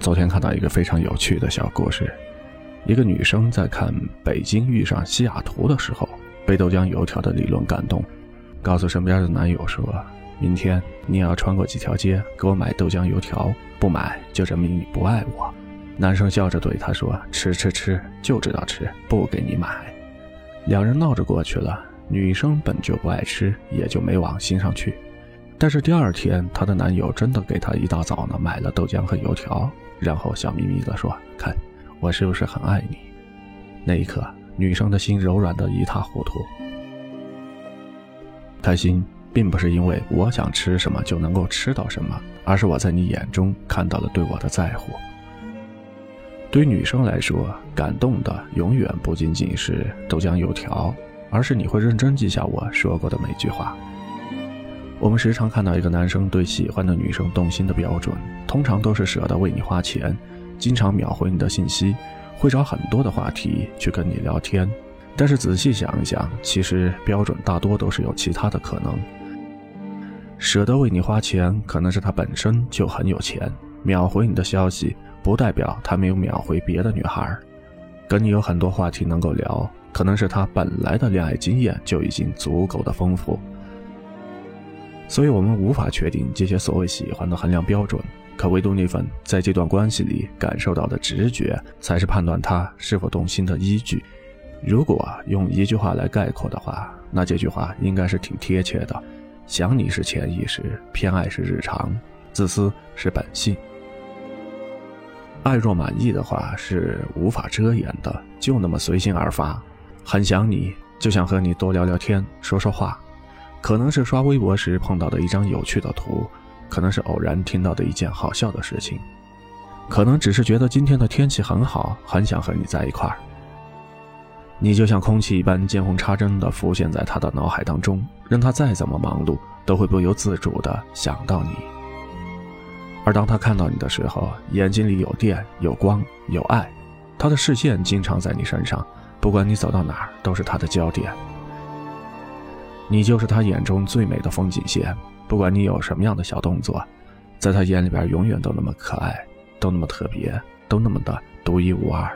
昨天看到一个非常有趣的小故事，一个女生在看北京遇上西雅图的时候，被豆浆油条的理论感动，告诉身边的男友说：“明天你也要穿过几条街给我买豆浆油条，不买就证明你不爱我。”男生笑着对她说：“吃吃吃，就知道吃，不给你买。”两人闹着过去了，女生本就不爱吃，也就没往心上去。但是第二天，她的男友真的给她一大早呢买了豆浆和油条，然后笑眯眯地说：“看，我是不是很爱你？”那一刻，女生的心柔软得一塌糊涂。开心并不是因为我想吃什么就能够吃到什么，而是我在你眼中看到了对我的在乎。对女生来说，感动的永远不仅仅是豆浆油条，而是你会认真记下我说过的每句话。我们时常看到一个男生对喜欢的女生动心的标准，通常都是舍得为你花钱，经常秒回你的信息，会找很多的话题去跟你聊天。但是仔细想一想，其实标准大多都是有其他的可能。舍得为你花钱，可能是他本身就很有钱，秒回你的消息，不代表他没有秒回别的女孩。跟你有很多话题能够聊，可能是他本来的恋爱经验就已经足够的丰富。所以，我们无法确定这些所谓喜欢的衡量标准，可唯独那份在这段关系里感受到的直觉，才是判断他是否动心的依据。如果用一句话来概括的话，那这句话应该是挺贴切的：想你是潜意识，偏爱是日常，自私是本性。爱若满意的话是无法遮掩的，就那么随心而发。很想你，就想和你多聊聊天，说说话。可能是刷微博时碰到的一张有趣的图，可能是偶然听到的一件好笑的事情，可能只是觉得今天的天气很好，很想和你在一块儿。你就像空气一般见缝插针地浮现在他的脑海当中，任他再怎么忙碌，都会不由自主地想到你。而当他看到你的时候，眼睛里有电、有光、有爱，他的视线经常在你身上，不管你走到哪儿，都是他的焦点。你就是他眼中最美的风景线，不管你有什么样的小动作，在他眼里边永远都那么可爱，都那么特别，都那么的独一无二。